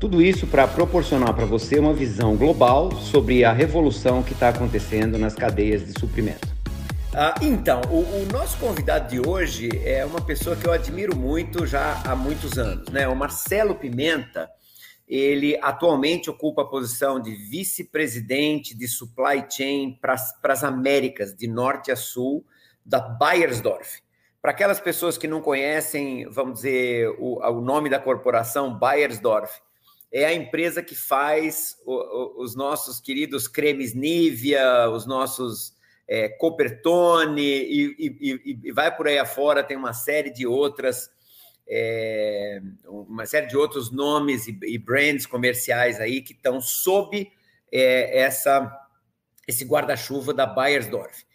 Tudo isso para proporcionar para você uma visão global sobre a revolução que está acontecendo nas cadeias de suprimento. Ah, então, o, o, nosso convidado de hoje é uma pessoa que eu admiro muito já há muitos anos, né? O Marcelo Pimenta, ele atualmente ocupa a posição de vice-presidente de supply chain para as Américas, de norte a sul, da Bayersdorf. Para aquelas pessoas que não conhecem, vamos dizer, o, o nome da corporação Bayersdorf, é a empresa que faz o, o, os nossos queridos cremes Nivea, os nossos é, Copertone e, e, e, vai por aí afora, tem uma série de outras, é, uma série de outros nomes e, e brands comerciais aí que estão sob é, essa, esse guarda-chuva da Bayersdorf.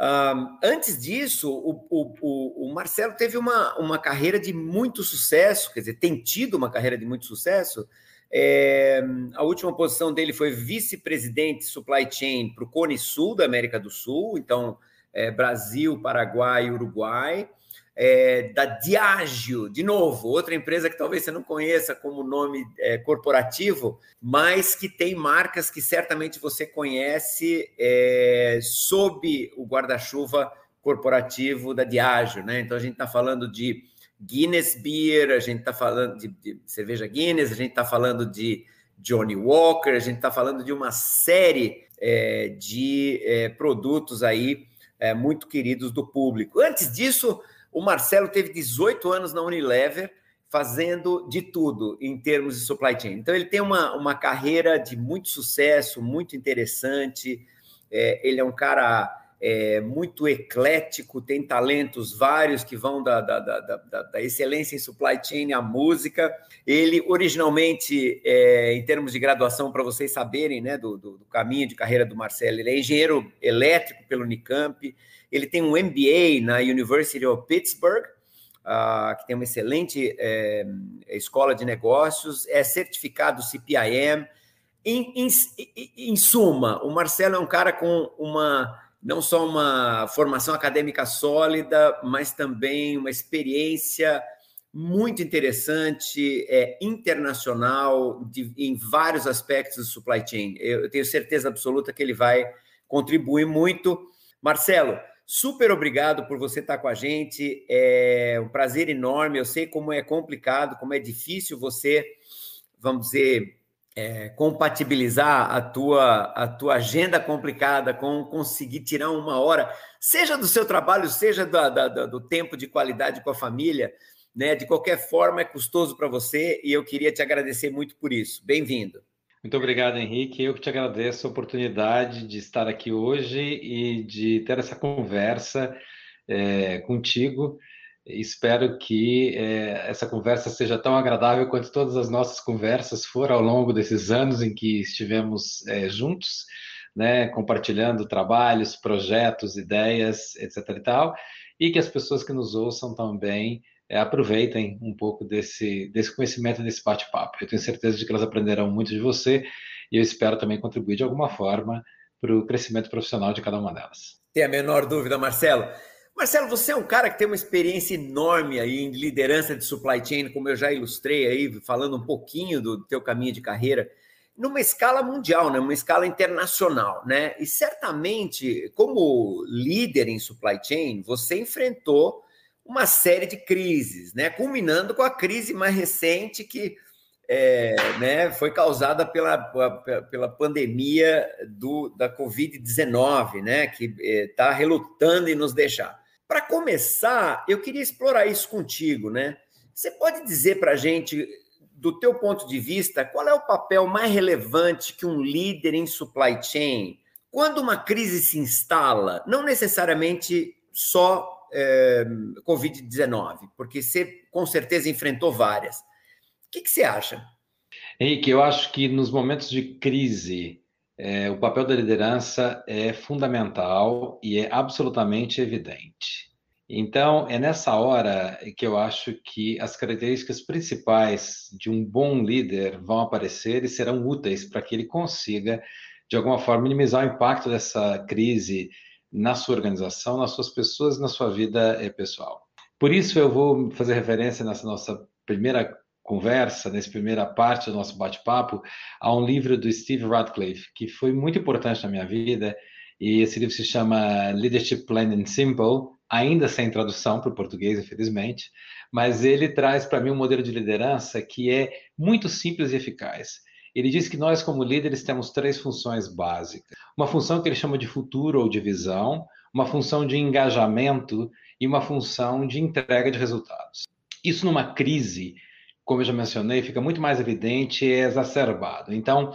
Um, antes disso, o, o, o, Marcelo teve uma, uma carreira de muito sucesso, quer dizer, tem tido uma carreira de muito sucesso é, a última posição dele foi vice-presidente supply chain para o Cone Sul da América do Sul, então é, Brasil, Paraguai, Uruguai. É, da Diageo, de novo, outra empresa que talvez você não conheça como nome é, corporativo, mas que tem marcas que certamente você conhece é, sob o guarda-chuva corporativo da Diageo, né? Então a gente está falando de Guinness Beer, a gente está falando de, de, cerveja Guinness, a gente está falando de Johnny Walker, a gente está falando de uma série é, de é, produtos aí é, muito queridos do público. Antes disso, o Marcelo teve 18 anos na Unilever, fazendo de tudo em termos de supply chain. Então, ele tem uma, uma carreira de muito sucesso, muito interessante. É, ele é um cara é muito eclético, tem talentos vários que vão da, da, da, da excelência em supply chain à música. Ele, originalmente, é, em termos de graduação, para vocês saberem né, do, do, do, caminho de carreira do Marcelo, ele é engenheiro elétrico pelo Unicamp, ele tem um MBA na University of Pittsburgh, uh, que tem uma excelente é, escola de negócios, é certificado CPIM. Em, em, em suma, o Marcelo é um cara com uma não só uma formação acadêmica sólida, mas também uma experiência muito interessante, é, internacional, de, em vários aspectos do supply chain. Eu, eu tenho certeza absoluta que ele vai contribuir muito. Marcelo, super obrigado por você estar com a gente. É um prazer enorme. Eu sei como é complicado, como é difícil você, vamos dizer, é, compatibilizar a tua, a tua agenda complicada com conseguir tirar uma hora, seja do seu trabalho, seja da, do tempo de qualidade com a família, né? De qualquer forma, é custoso para você e eu queria te agradecer muito por isso. Bem-vindo. Muito obrigado, Henrique. Eu que te agradeço a oportunidade de estar aqui hoje e de ter essa conversa é, contigo. Espero que é, essa conversa seja tão agradável quanto todas as nossas conversas foram ao longo desses anos em que estivemos é, juntos, né, compartilhando trabalhos, projetos, ideias, etc. e tal, e que as pessoas que nos ouçam também é, aproveitem um pouco desse, desse conhecimento, desse bate-papo. Eu tenho certeza de que elas aprenderão muito de você e eu espero também contribuir de alguma forma para o crescimento profissional de cada uma delas. Tem a menor dúvida, Marcelo. Marcelo, você é um cara que tem uma experiência enorme aí em liderança de supply chain, como eu já ilustrei aí, falando um pouquinho do teu caminho de carreira, numa escala mundial, né? uma escala internacional, né? E certamente, como líder em supply chain, você enfrentou uma série de crises, né? Culminando com a crise mais recente que é, né, foi causada pela, pela pandemia do, da Covid-19, né? Que está é, relutando em nos deixar. Para começar, eu queria explorar isso contigo, né? Você pode dizer para a gente, do teu ponto de vista, qual é o papel mais relevante que um líder em supply chain, quando uma crise se instala, não necessariamente só é, Covid-19, porque você com certeza enfrentou várias. O que, que você acha? Henrique, eu acho que nos momentos de crise, é, o papel da liderança é fundamental e é absolutamente evidente. Então, é nessa hora que eu acho que as características principais de um bom líder vão aparecer e serão úteis para que ele consiga, de alguma forma, minimizar o impacto dessa crise na sua organização, nas suas pessoas, na sua vida eh, pessoal. Por isso, eu vou fazer referência nessa nossa primeira conversa, nessa primeira parte do nosso bate-papo, a um livro do Steve Radcliffe, que foi muito importante na minha vida, e esse livro se chama Leadership Plain and Simple, ainda sem tradução para o português, infelizmente, mas ele traz para mim um modelo de liderança que é muito simples e eficaz. Ele diz que nós, como líderes, temos três funções básicas. Uma função que ele chama de futuro ou de visão, uma função de engajamento e uma função de entrega de resultados. Isso numa crise, como eu já mencionei, fica muito mais evidente e é exacerbado. Então,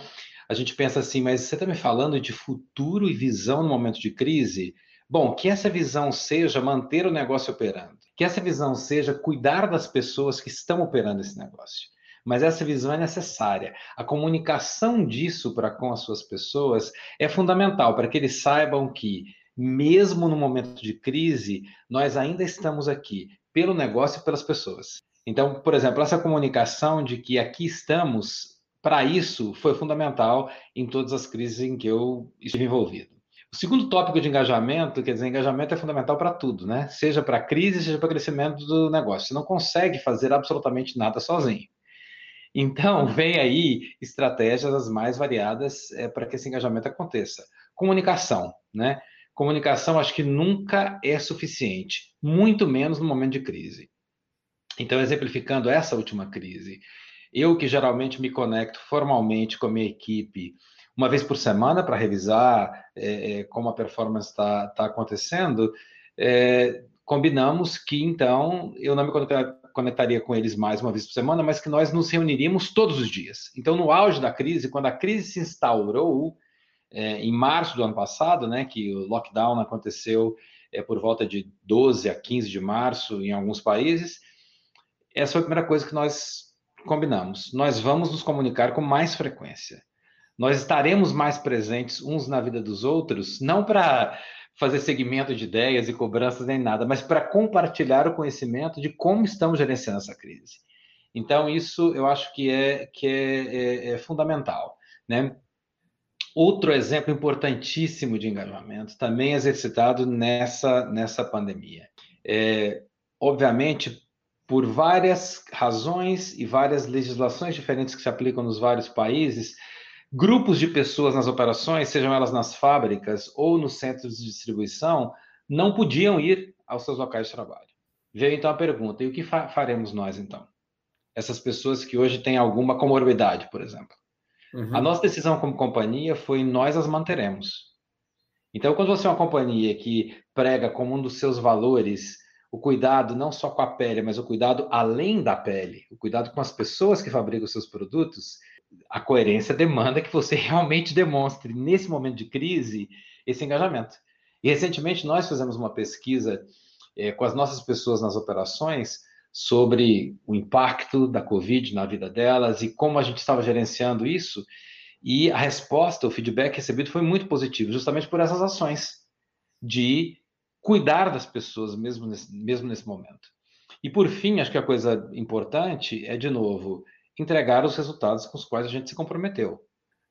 a gente pensa assim, mas você está me falando de futuro e visão no momento de crise? Bom, que essa visão seja manter o negócio operando, que essa visão seja cuidar das pessoas que estão operando esse negócio. Mas essa visão é necessária. A comunicação disso para com as suas pessoas é fundamental para que eles saibam que, mesmo no momento de crise, nós ainda estamos aqui pelo negócio e pelas pessoas. Então, por exemplo, essa comunicação de que aqui estamos para isso foi fundamental em todas as crises em que eu estive envolvido. O segundo tópico de engajamento, quer dizer, engajamento é fundamental para tudo, né? Seja para crise, seja para crescimento do negócio. Você não consegue fazer absolutamente nada sozinho. Então, vem aí estratégias as mais variadas é, para que esse engajamento aconteça. Comunicação, né? Comunicação acho que nunca é suficiente, muito menos no momento de crise. Então, exemplificando essa última crise, eu que geralmente me conecto formalmente com a minha equipe uma vez por semana para revisar é, é, como a performance está tá acontecendo, é, combinamos que então eu não me conectaria com eles mais uma vez por semana, mas que nós nos reuniríamos todos os dias. Então, no auge da crise, quando a crise se instaurou, é, em março do ano passado, né, que o lockdown aconteceu é, por volta de 12 a 15 de março em alguns países, essa foi a primeira coisa que nós combinamos. Nós vamos nos comunicar com mais frequência nós estaremos mais presentes uns na vida dos outros, não para fazer segmento de ideias e cobranças nem nada, mas para compartilhar o conhecimento de como estamos gerenciando essa crise. Então, isso eu acho que é, que é, é, é fundamental. Né? Outro exemplo importantíssimo de engajamento, também exercitado nessa, nessa pandemia. É, obviamente, por várias razões e várias legislações diferentes que se aplicam nos vários países, Grupos de pessoas nas operações, sejam elas nas fábricas ou nos centros de distribuição, não podiam ir aos seus locais de trabalho. Veio então a pergunta: e o que fa faremos nós então? Essas pessoas que hoje têm alguma comorbidade, por exemplo. Uhum. A nossa decisão como companhia foi nós as manteremos. Então, quando você é uma companhia que prega como um dos seus valores o cuidado não só com a pele, mas o cuidado além da pele, o cuidado com as pessoas que fabricam seus produtos, a coerência demanda que você realmente demonstre, nesse momento de crise, esse engajamento. E recentemente nós fizemos uma pesquisa é, com as nossas pessoas nas operações sobre o impacto da Covid na vida delas e como a gente estava gerenciando isso. E a resposta, o feedback recebido foi muito positivo, justamente por essas ações de cuidar das pessoas mesmo nesse, mesmo nesse momento. E por fim, acho que a coisa importante é, de novo, entregar os resultados com os quais a gente se comprometeu.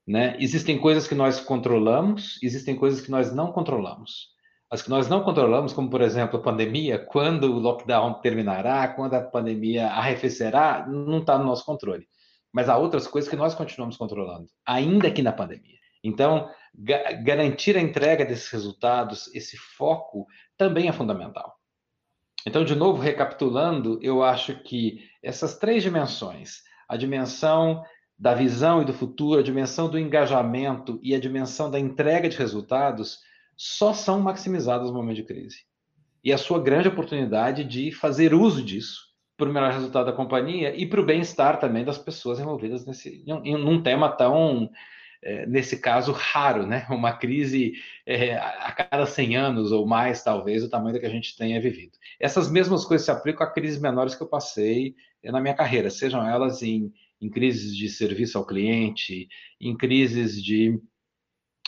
Né? Existem coisas que nós controlamos, existem coisas que nós não controlamos. As que nós não controlamos, como por exemplo a pandemia, quando o lockdown terminará, quando a pandemia arrefecerá, não está no nosso controle. Mas há outras coisas que nós continuamos controlando, ainda que na pandemia. Então, ga garantir a entrega desses resultados, esse foco, também é fundamental. Então, de novo, recapitulando, eu acho que essas três dimensões, a dimensão da visão e do futuro, a dimensão do engajamento e a dimensão da entrega de resultados só são maximizadas no momento de crise. E a sua grande oportunidade de fazer uso disso para o melhor resultado da companhia e para o bem-estar também das pessoas envolvidas nesse, em, um tema tão, é, nesse caso, raro, né? Uma crise é, a cada 100 anos ou mais, talvez, o tamanho que a gente tenha vivido. Essas mesmas coisas se aplicam a crises menores que eu passei na minha carreira, sejam elas em, em crises de serviço ao cliente, em crises de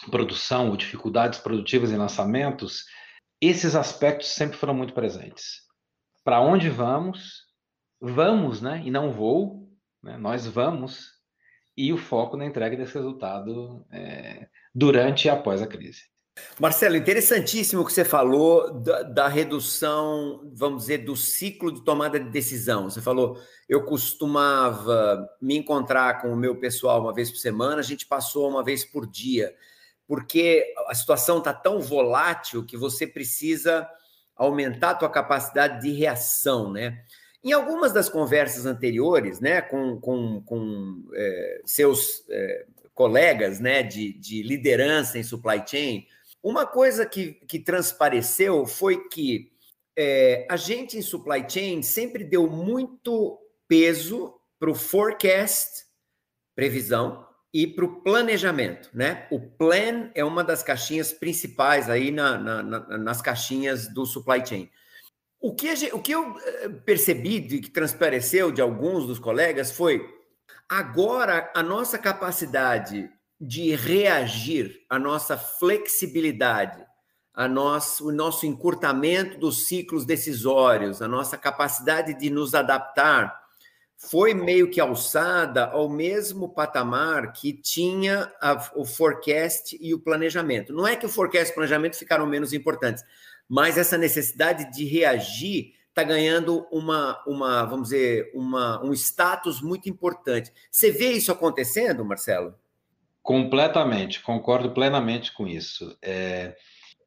produção ou dificuldades produtivas em lançamentos, esses aspectos sempre foram muito presentes. Para onde vamos? Vamos, né? E não vou. Né? Nós vamos. E o foco na entrega desse resultado é, durante e após a crise. Marcelo, interessantíssimo o que você falou da, da, redução, vamos dizer, do ciclo de tomada de decisão. Você falou, eu costumava me encontrar com o meu pessoal uma vez por semana, a gente passou uma vez por dia porque a situação está tão volátil que você precisa aumentar a tua capacidade de reação, né? Em algumas das conversas anteriores, né, com, com, com é, seus é, colegas, né, de, de liderança em supply chain, uma coisa que, que transpareceu foi que é, a gente em supply chain sempre deu muito peso para o forecast, previsão, e para o planejamento, né? O plan é uma das caixinhas principais aí na, na, na, nas caixinhas do supply chain. O que, gente, o que eu eh, percebi de que transpareceu de alguns dos colegas foi agora a nossa capacidade de reagir, a nossa flexibilidade, a nosso, o nosso encurtamento dos ciclos decisórios, a nossa capacidade de nos adaptar foi meio que alçada ao mesmo patamar que tinha a, o forecast e o planejamento. Não é que o forecast e o planejamento ficaram menos importantes, mas essa necessidade de reagir está ganhando uma, uma, vamos dizer, uma, um status muito importante. Você vê isso acontecendo, Marcelo? Completamente, concordo plenamente com isso. É,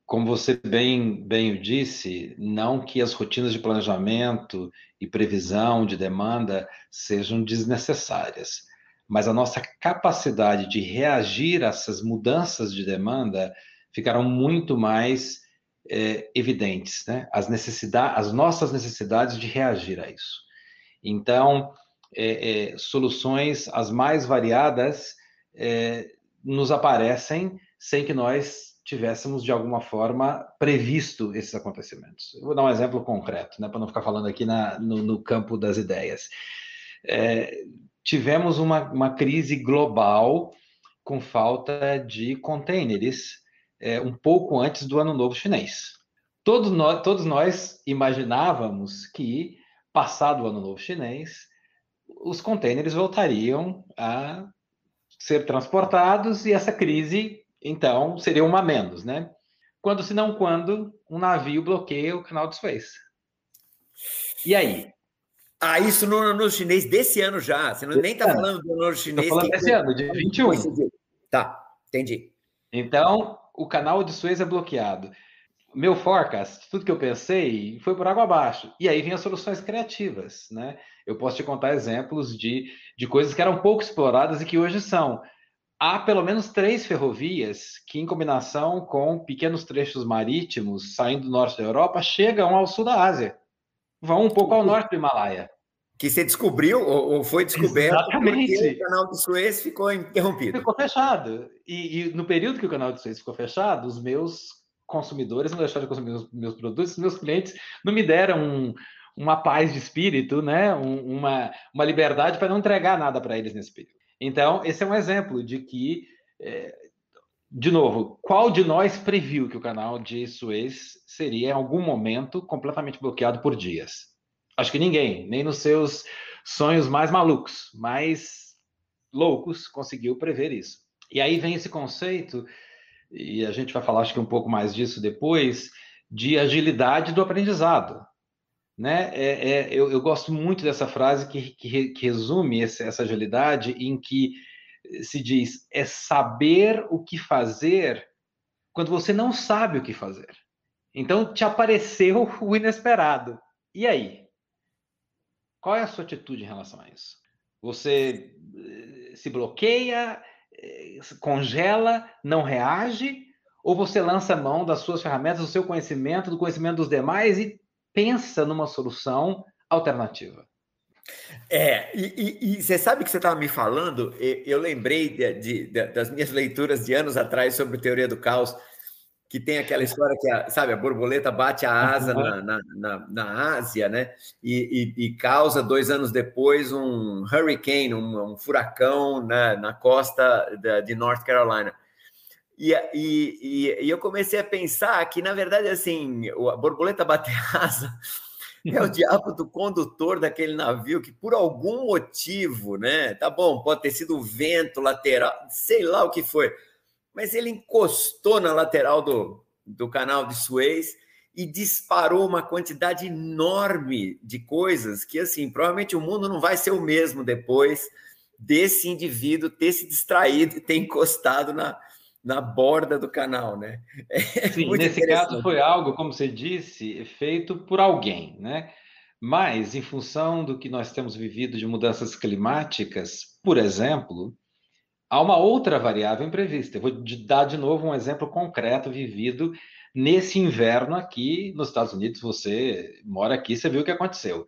como você bem, bem disse, não que as rotinas de planejamento e previsão de demanda sejam desnecessárias, mas a nossa capacidade de reagir a essas mudanças de demanda ficaram muito mais é, evidentes, né? As necessidades, as nossas necessidades de reagir a isso. Então, é, é, soluções as mais variadas é, nos aparecem sem que nós tivéssemos de alguma forma previsto esses acontecimentos. Eu vou dar um exemplo concreto, né, para não ficar falando aqui na, no, no campo das ideias. É, tivemos uma, uma crise global com falta de containers é, um pouco antes do Ano Novo Chinês. Todos nós, todos nós imaginávamos que, passado o Ano Novo Chinês, os containers voltariam a ser transportados e essa crise então, seria uma menos, né? Quando, se não quando, um navio bloqueia o canal de Suez. E aí? Ah, isso no, no chinês desse ano já. Você não, nem está falando do ano chinês. Estou falando desse ano, de 21. Tá, entendi. Então, o canal de Suez é bloqueado. Meu forecast, tudo que eu pensei, foi por água abaixo. E aí vem as soluções criativas, né? Eu posso te contar exemplos de, de coisas que eram pouco exploradas e que hoje são há pelo menos três ferrovias que, em combinação com pequenos trechos marítimos saindo do norte da Europa, chegam ao sul da Ásia. Vão um pouco ao norte do Himalaia. Que você descobriu ou foi descoberto Exatamente. porque o canal de Suez ficou interrompido. Ficou fechado. E, e, no período que o canal de Suez ficou fechado, os meus consumidores não deixaram de consumir os meus produtos, meus clientes não me deram um, uma paz de espírito, né? Um, uma, uma liberdade para não entregar nada para eles nesse período. Então, esse é um exemplo de que, é, de novo, qual de nós previu que o canal de Suez seria, em algum momento, completamente bloqueado por dias? Acho que ninguém, nem nos seus sonhos mais malucos, mais loucos, conseguiu prever isso. E aí vem esse conceito, e a gente vai falar, acho que um pouco mais disso depois, de agilidade do aprendizado. Né? É, é, eu, eu, gosto muito dessa frase que, que, que resume essa, essa agilidade, em que se diz: é saber o que fazer quando você não sabe o que fazer. Então, te apareceu o inesperado. E aí? Qual é a sua atitude em relação a isso? Você eh, se bloqueia, eh, congela, não reage? Ou você lança mão das suas ferramentas, do seu conhecimento, do conhecimento dos demais e pensa numa solução alternativa. É, e, você sabe que você estava me falando, eu lembrei de, de, de, das minhas leituras de anos atrás sobre teoria do caos, que tem aquela história que, a, sabe, a borboleta bate a asa na, na, na, na Ásia, né? E, e, e, causa, dois anos depois, um hurricane, um, um furacão na, na costa da, de North Carolina. E, e, e, eu comecei a pensar que, na verdade, assim, a borboleta bater asa é o diabo do condutor daquele navio que, por algum motivo, né? Tá bom, pode ter sido o vento lateral, sei lá o que foi mas ele encostou na lateral do, do canal de Suez e disparou uma quantidade enorme de coisas que, assim, provavelmente o mundo não vai ser o mesmo depois desse indivíduo ter se distraído e ter encostado na, na borda do canal, né? É Sim, nesse caso foi algo, como você disse, feito por alguém, né? Mas, em função do que nós temos vivido de mudanças climáticas, por exemplo, Há uma outra variável imprevista. Eu vou dar de novo um exemplo concreto vivido nesse inverno aqui nos Estados Unidos. Você mora aqui, você viu o que aconteceu.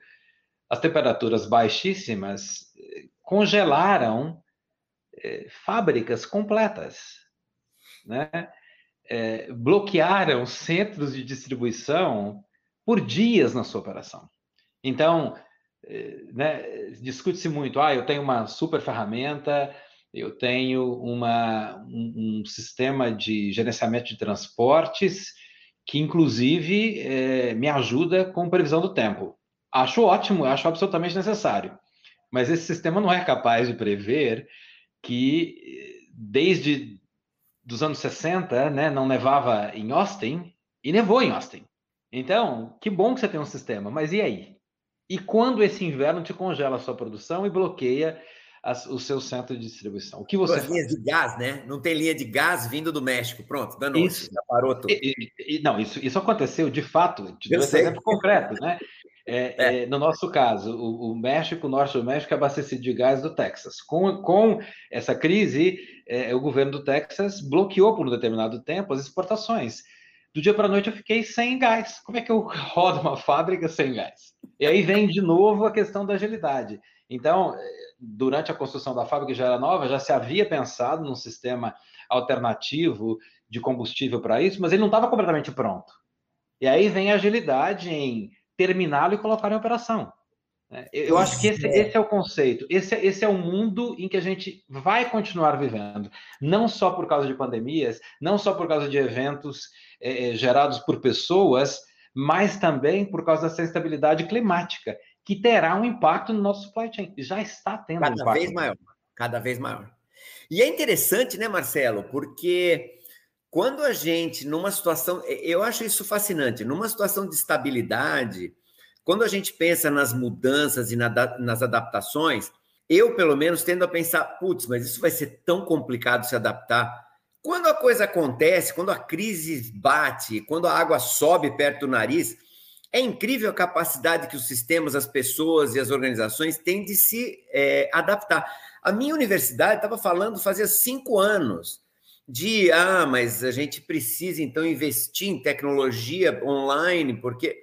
As temperaturas baixíssimas eh, congelaram é, fábricas completas, né? É, bloquearam centros de distribuição por dias na sua operação. Então, né, discute-se muito, ah, eu tenho uma super ferramenta, eu tenho uma, um, um sistema de gerenciamento de transportes que, inclusive, é, me ajuda com previsão do tempo. Acho ótimo, acho absolutamente necessário. Mas esse sistema não é capaz de prever que, desde dos anos 60, né, não nevava em Austin e nevou em Austin. Então, que bom que você tem um sistema, mas e aí? E quando esse inverno te congela a sua produção e bloqueia as, o seu centro de distribuição. O que você As linhas de gás, né? Não tem linha de gás vindo do México. Pronto, dando isso. Já parou tudo. E, e, não, isso, isso aconteceu de fato. Dou um exemplo concreto, né? É, é. É, no nosso caso, o, o, México, o norte do México, é abastecido de gás do Texas. Com, com essa crise, é, o governo do Texas bloqueou por um determinado tempo as exportações. Do dia para a noite eu fiquei sem gás. Como é que eu rodo uma fábrica sem gás? E aí vem de novo a questão da agilidade. Então, durante a construção da fábrica já era nova, já se havia pensado num sistema alternativo de combustível para isso, mas ele não estava completamente pronto. E aí vem a agilidade em terminá-lo e colocar em operação. Né? Eu acho que esse, esse, é o conceito, esse, esse é o mundo em que a gente vai continuar vivendo, não só por causa de pandemias, não só por causa de eventos é, gerados por pessoas, mas também por causa dessa instabilidade climática que terá um impacto no nosso supply chain. Já está tendo cada um impacto. vez maior, cada vez maior. E é interessante, né, Marcelo? Porque quando a gente, numa situação, eu acho isso fascinante, numa situação de estabilidade, quando a gente pensa nas mudanças e na, nas adaptações, eu, pelo menos, tendo a pensar, putz, mas isso vai ser tão complicado se adaptar. Quando a coisa acontece, quando a crise bate, quando a água sobe perto do nariz, é incrível a capacidade que os sistemas, as pessoas e as organizações têm de se é, adaptar. A minha universidade estava falando fazia cinco anos de ah, mas a gente precisa então investir em tecnologia online, porque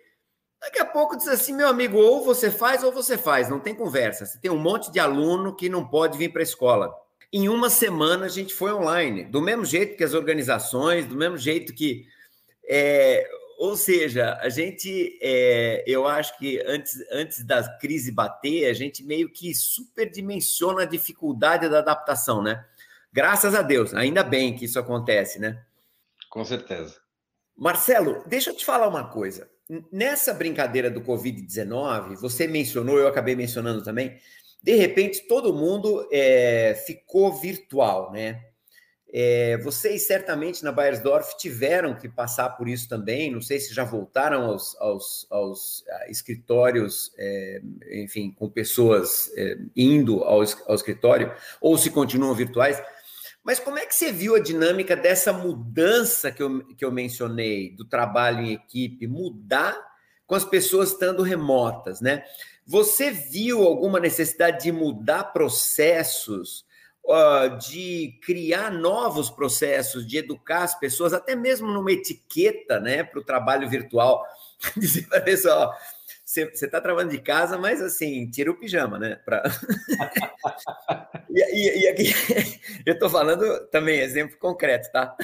daqui a pouco diz assim, meu amigo, ou você faz ou você faz, não tem conversa. Você tem um monte de aluno que não pode vir para a escola. Em uma semana a gente foi online, do mesmo jeito que as organizações, do mesmo jeito que é, ou seja, a gente, é, eu acho que antes, antes da crise bater, a gente meio que superdimensiona a dificuldade da adaptação, né? Graças a Deus, ainda bem que isso acontece, né? Com certeza. Marcelo, deixa eu te falar uma coisa. Nessa brincadeira do Covid-19, você mencionou, eu acabei mencionando também, de repente todo mundo é, ficou virtual, né? É, vocês certamente na Bayersdorf tiveram que passar por isso também. Não sei se já voltaram aos, aos, aos ah, escritórios, é, enfim, com pessoas é, indo ao, ao escritório, ou se continuam virtuais. Mas como é que você viu a dinâmica dessa mudança que eu, que eu mencionei, do trabalho em equipe, mudar com as pessoas estando remotas, né? Você viu alguma necessidade de mudar processos? Uh, de criar novos processos, de educar as pessoas, até mesmo numa etiqueta né, para o trabalho virtual. Dizer para a pessoa, você está trabalhando de casa, mas assim, tira o pijama, né? Pra... e, e, e, aqui eu estou falando também exemplo concreto, tá?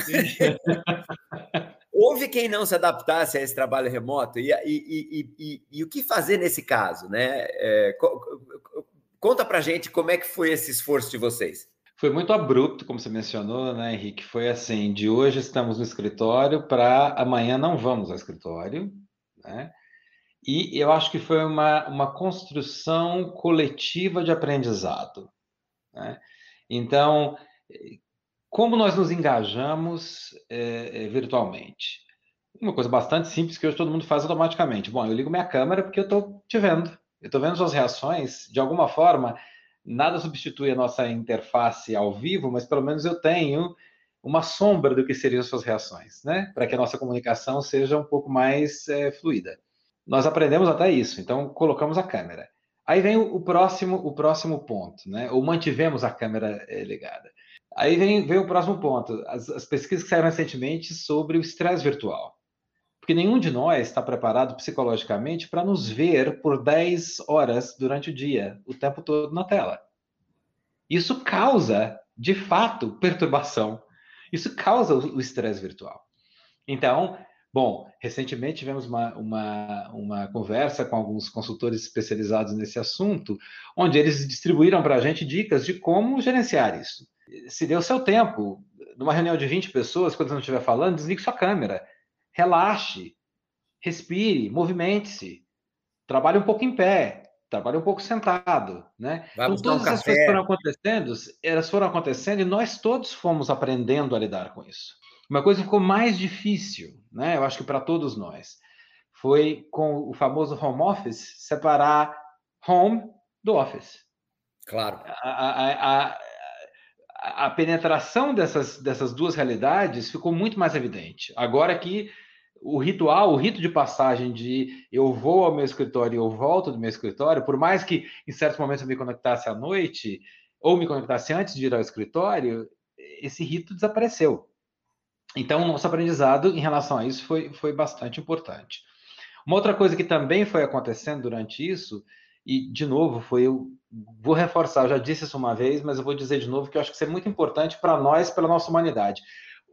houve quem não se adaptasse a esse trabalho remoto. E, e, e, e o que fazer nesse caso? Né? É, conta para gente como é que foi esse esforço de vocês. Foi muito abrupto, como você mencionou, né, Henrique? Foi assim: de hoje estamos no escritório para amanhã não vamos ao escritório, né? E eu acho que foi uma, uma construção coletiva de aprendizado. Né? Então, como nós nos engajamos é, é, virtualmente? Uma coisa bastante simples que hoje todo mundo faz automaticamente. Bom, eu ligo minha câmera porque eu estou te vendo. Eu estou vendo suas reações. De alguma forma, nada substitui a nossa interface ao vivo, mas pelo menos eu tenho uma sombra do que seriam suas reações, né? Para que a nossa comunicação seja um pouco mais é, fluida. Nós aprendemos até isso, então colocamos a câmera. Aí vem o, próximo, o próximo ponto, né? Ou mantivemos a câmera é, ligada. Aí vem, vem o próximo ponto, as, as pesquisas que saíram recentemente sobre o estresse virtual. Porque nenhum de nós está preparado psicologicamente para nos ver por 10 horas durante o dia, o tempo todo na tela. Isso causa, de fato, perturbação. Isso causa o estresse virtual. Então, bom, recentemente tivemos uma, uma, uma conversa com alguns consultores especializados nesse assunto, onde eles distribuíram para a gente dicas de como gerenciar isso se o seu tempo. Numa reunião de 20 pessoas, quando você não estiver falando, desligue sua câmera. Relaxe, respire, movimente-se. Trabalhe um pouco em pé, trabalhe um pouco sentado, né? então, todas um essas coisas foram acontecendo, elas foram acontecendo e nós todos fomos aprendendo a lidar com isso. Uma coisa que ficou mais difícil, né? Eu acho que para todos nós, foi com o famoso home office separar home do office. Claro. A, a, a, a penetração dessas, dessas duas realidades ficou muito mais evidente. Agora que o ritual, o rito de passagem de eu vou ao meu escritório e eu volto do meu escritório, por mais que em certos momentos eu me conectasse à noite ou me conectasse antes de ir ao escritório, esse rito desapareceu. Então, o nosso aprendizado em relação a isso foi, foi bastante importante. Uma outra coisa que também foi acontecendo durante isso e, de novo, foi eu vou reforçar, eu já disse isso uma vez, mas eu vou dizer de novo que eu acho que isso é muito importante para nós, pela nossa humanidade.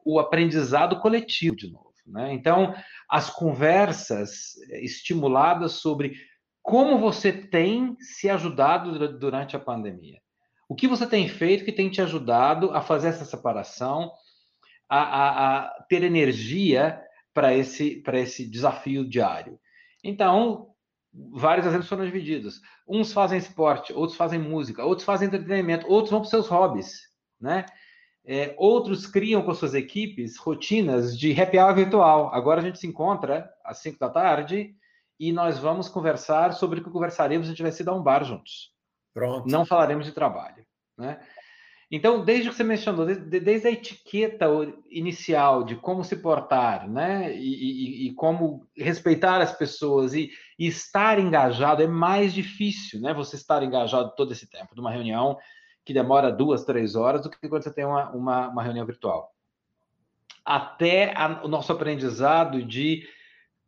O aprendizado coletivo, de novo. Né? Então, as conversas estimuladas sobre como você tem se ajudado durante a pandemia. O que você tem feito que tem te ajudado a fazer essa separação, a, a, a ter energia para esse, esse desafio diário. Então, vários exemplos foram divididos. Uns fazem esporte, outros fazem música, outros fazem entretenimento, outros vão para seus hobbies, né? É, outros criam com suas equipes rotinas de happy hour virtual. Agora a gente se encontra às 5 da tarde e nós vamos conversar sobre o que conversaremos se tivesse ido a um bar juntos. Pronto. Não falaremos de trabalho, né? Então, desde que você mencionou, desde, desde a etiqueta inicial de como se portar, né, e, e, e como respeitar as pessoas e, e, estar engajado, é mais difícil, né, você estar engajado todo esse tempo, numa reunião que demora duas, três horas, do que quando você tem uma, uma, uma reunião virtual. Até a, o nosso aprendizado de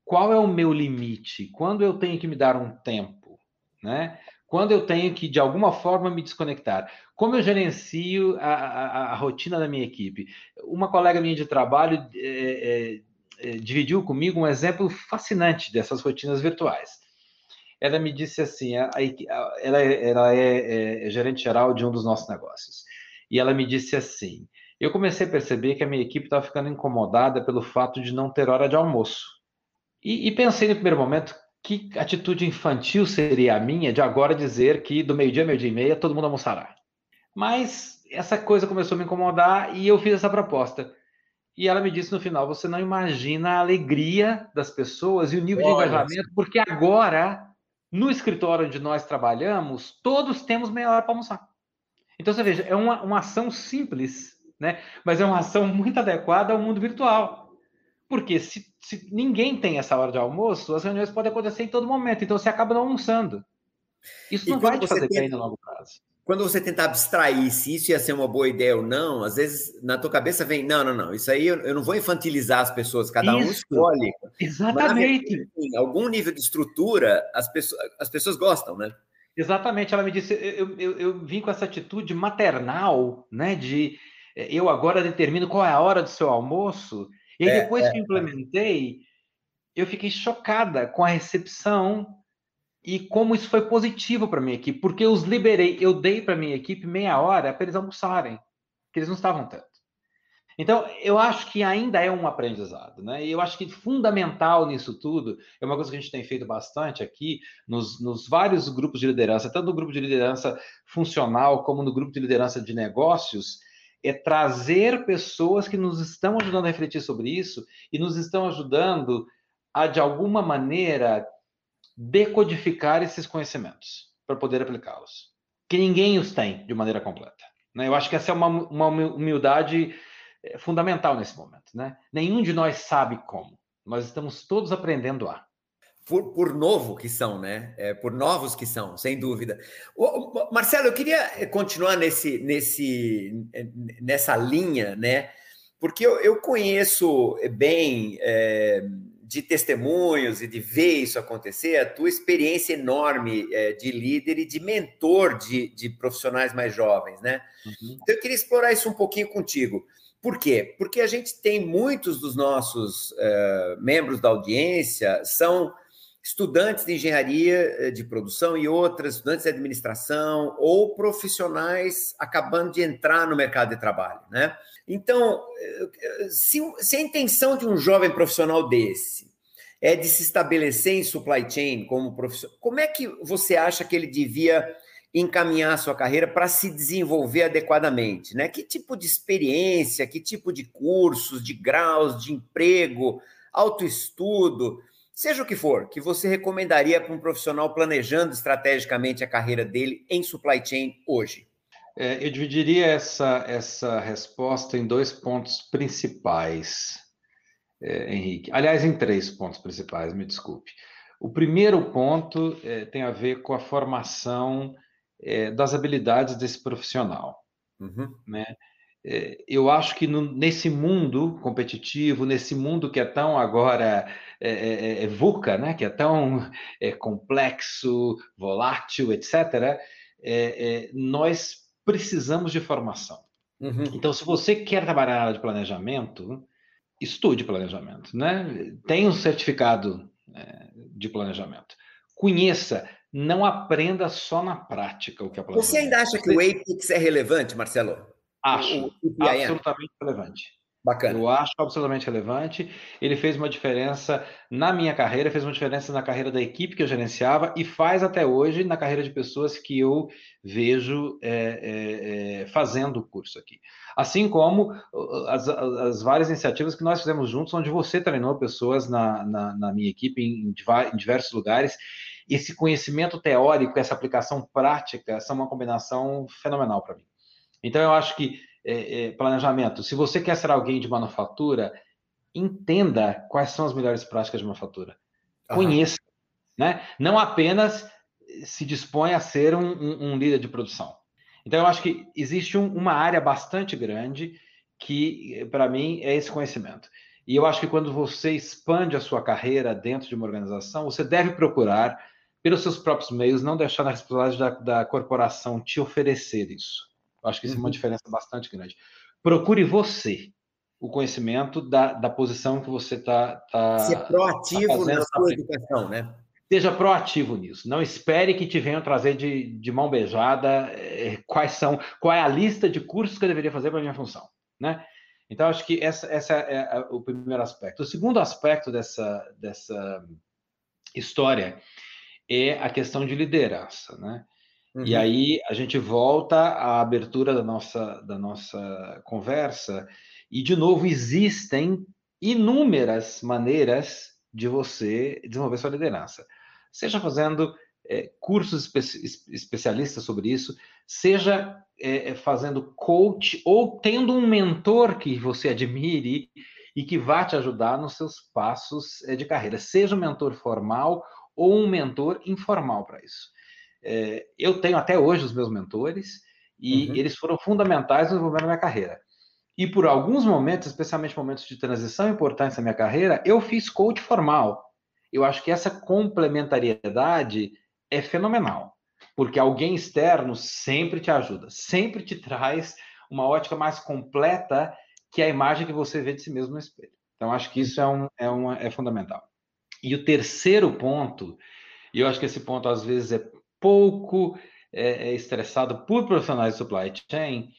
qual é o meu limite, quando eu tenho que me dar um tempo, né? Quando eu tenho que, de alguma forma, me desconectar. Como eu gerencio a, a, a rotina da minha equipe? Uma colega minha de trabalho é, é, é, dividiu comigo um exemplo fascinante dessas rotinas virtuais. Ela me disse assim: a, ela, é, ela é, é, é gerente geral de um dos nossos negócios. E ela me disse assim: eu comecei a perceber que a minha equipe estava ficando incomodada pelo fato de não ter hora de almoço. E, e pensei no primeiro momento, que atitude infantil seria a minha de agora dizer que do meio-dia, meio-dia e meia, todo mundo almoçará? Mas essa coisa começou a me incomodar e eu fiz essa proposta. E ela me disse no final: você não imagina a alegria das pessoas e o nível Olha, de engajamento, porque agora, no escritório onde nós trabalhamos, todos temos meia hora para almoçar. Então você veja, é uma, uma ação simples, né? mas é uma ação muito adequada ao mundo virtual. Porque se, se, ninguém tem essa hora de almoço, as reuniões podem acontecer em todo momento, então você acaba não almoçando. Isso não vai te fazer bem no longo prazo. Quando você tentar abstrair se isso ia ser uma boa ideia ou não, às vezes na tua cabeça vem, não, não, não, isso aí eu, eu não vou infantilizar as pessoas, cada isso. um escolhe. Exatamente. Mas, em algum nível de estrutura, as pessoas, as pessoas gostam, né? Exatamente, ela me disse, eu, eu, eu vim com essa atitude maternal, né, de eu agora determino qual é a hora do seu almoço, E aí, depois é, que eu implementei, eu fiquei chocada com a recepção e como isso foi positivo para minha equipe, porque eu os liberei, eu dei para minha equipe meia hora para eles almoçarem, que eles não estavam tanto. Então, eu acho que ainda é um aprendizado, né? E eu acho que fundamental nisso tudo é uma coisa que a gente tem feito bastante aqui nos, nos vários grupos de liderança, tanto no grupo de liderança funcional como no grupo de liderança de negócios, é trazer pessoas que nos estão ajudando a refletir sobre isso e nos estão ajudando a, de alguma maneira, decodificar esses conhecimentos para poder aplicá-los. Que ninguém os tem de maneira completa. Né? Eu acho que essa é uma, uma humildade é fundamental nesse momento. Né? Nenhum de nós sabe como. Nós estamos todos aprendendo a. Por, por novo que são, né? É, por novos que são, sem dúvida. O, Marcelo, eu queria continuar nesse, nesse, nessa linha, né? Porque eu, eu conheço bem é, de testemunhos e de ver isso acontecer, a tua experiência enorme é, de líder e de mentor de, de profissionais mais jovens, né? Uhum. Então eu queria explorar isso um pouquinho contigo. Por quê? Porque a gente tem muitos dos nossos uh, membros da audiência são estudantes de engenharia eh, de produção e outras, estudantes de administração ou profissionais acabando de entrar no mercado de trabalho, né? Então, eh, se, se a intenção de um jovem profissional desse é de se estabelecer em supply chain como profissional, como é que você acha que ele devia encaminhar a sua carreira para se desenvolver adequadamente, né? Que tipo de experiência, que tipo de cursos, de graus, de emprego, autoestudo, seja o que for, que você recomendaria para um profissional planejando estrategicamente a carreira dele em supply chain hoje? É, eu dividiria essa, essa resposta em dois pontos principais, é, Henrique. Aliás, em três pontos principais, me desculpe. O primeiro ponto é, tem a ver com a formação é, das habilidades desse profissional. Uhum. Né? É, eu acho que no, nesse mundo competitivo, nesse mundo que é tão agora é, é, é, é VUCA, né? que é tão complexo, volátil, etc., nós precisamos de formação. Uhum. Então, se você quer trabalhar na área de planejamento, estude planejamento, né? Tenha um certificado de planejamento. Conheça não aprenda só na prática o que a plataforma. Você ainda acha que o Apex é relevante, Marcelo? Acho, absolutamente relevante. Bacana. Eu acho absolutamente relevante. Ele fez uma diferença na minha carreira, fez uma diferença na carreira da equipe que eu gerenciava e faz até hoje na carreira de pessoas que eu vejo é, é, é, fazendo o curso aqui. Assim como uh, as, as, várias iniciativas que nós fizemos juntos, onde você treinou pessoas na, na, na minha equipe em, em diversos lugares esse conhecimento teórico, essa aplicação prática, são uma combinação fenomenal para mim. Então, eu acho que é, é, planejamento, se você quer ser alguém de manufatura, entenda quais são as melhores práticas de manufatura. Conheça, né? Não apenas se dispõe a ser um, um, um líder de produção. Então, eu acho que existe um, uma área bastante grande que, para mim, é esse conhecimento. E eu acho que quando você expande a sua carreira dentro de uma organização, você deve procurar pelos seus próprios meios, não deixar na responsabilidade da, da corporação te oferecer isso. Acho que isso uhum. é uma uhum. diferença bastante grande. Procure você o conhecimento da, da posição que você está. Tá, Ser proativo tá na sua educação, né? Seja proativo nisso. Não espere que te venham trazer de, de mão beijada é, quais são, qual é a lista de cursos que eu deveria fazer para a minha função, né? Então, acho que essa, essa é o primeiro aspecto. O segundo aspecto dessa, dessa história é a questão de liderança, né? Uhum. E aí a gente volta à abertura da nossa, da nossa conversa, e de novo existem inúmeras maneiras de você desenvolver sua liderança. Seja fazendo é, cursos espe especialistas sobre isso, seja é, fazendo coach ou tendo um mentor que você admire e que vá te ajudar nos seus passos é, de carreira, seja um mentor formal ou um mentor informal para isso. É, eu tenho até hoje os meus mentores e uhum. eles foram fundamentais no desenvolvimento da minha carreira. E por alguns momentos, especialmente momentos de transição importantes na minha carreira, eu fiz coach formal. Eu acho que essa complementariedade é fenomenal, porque alguém externo sempre te ajuda, sempre te traz uma ótica mais completa que a imagem que você vê de si mesmo no espelho. Então, acho que isso é, um, é, uma, é fundamental. E o terceiro ponto, e eu acho que esse ponto às vezes é pouco é, é estressado por profissionais de supply chain,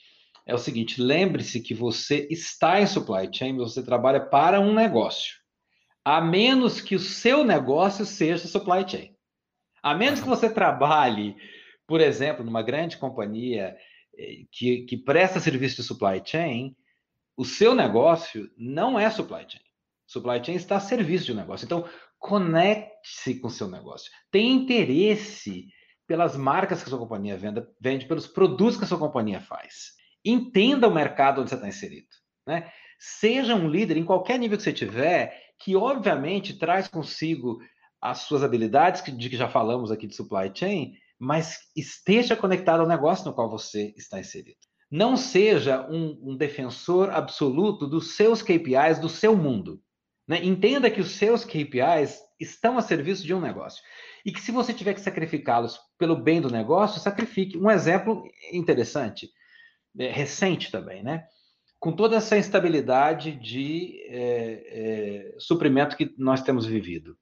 é o seguinte: lembre-se que você está em supply chain, você trabalha para um negócio, a menos que o seu negócio seja supply chain. A menos que você trabalhe, por exemplo, numa grande companhia eh, que, que presta serviço de supply chain, o seu negócio não é supply chain. Supply chain está a serviço de um negócio. Então, conecte-se com o seu negócio. Tenha interesse pelas marcas que a sua companhia venda, vende, pelos produtos que a sua companhia faz. Entenda o mercado onde você está inserido. Né? Seja um líder em qualquer nível que você tiver, que obviamente traz consigo as suas habilidades, de que já falamos aqui de supply chain, mas esteja conectado ao negócio no qual você está inserido. Não seja um, um defensor absoluto dos seus KPIs, do seu mundo. Né? Entenda que os seus KPIs estão a serviço de um negócio. E que se você tiver que sacrificá-los pelo bem do negócio, sacrifique. Um exemplo interessante é, recente também, né? Com toda essa instabilidade de é, é, suprimento que nós temos vivido.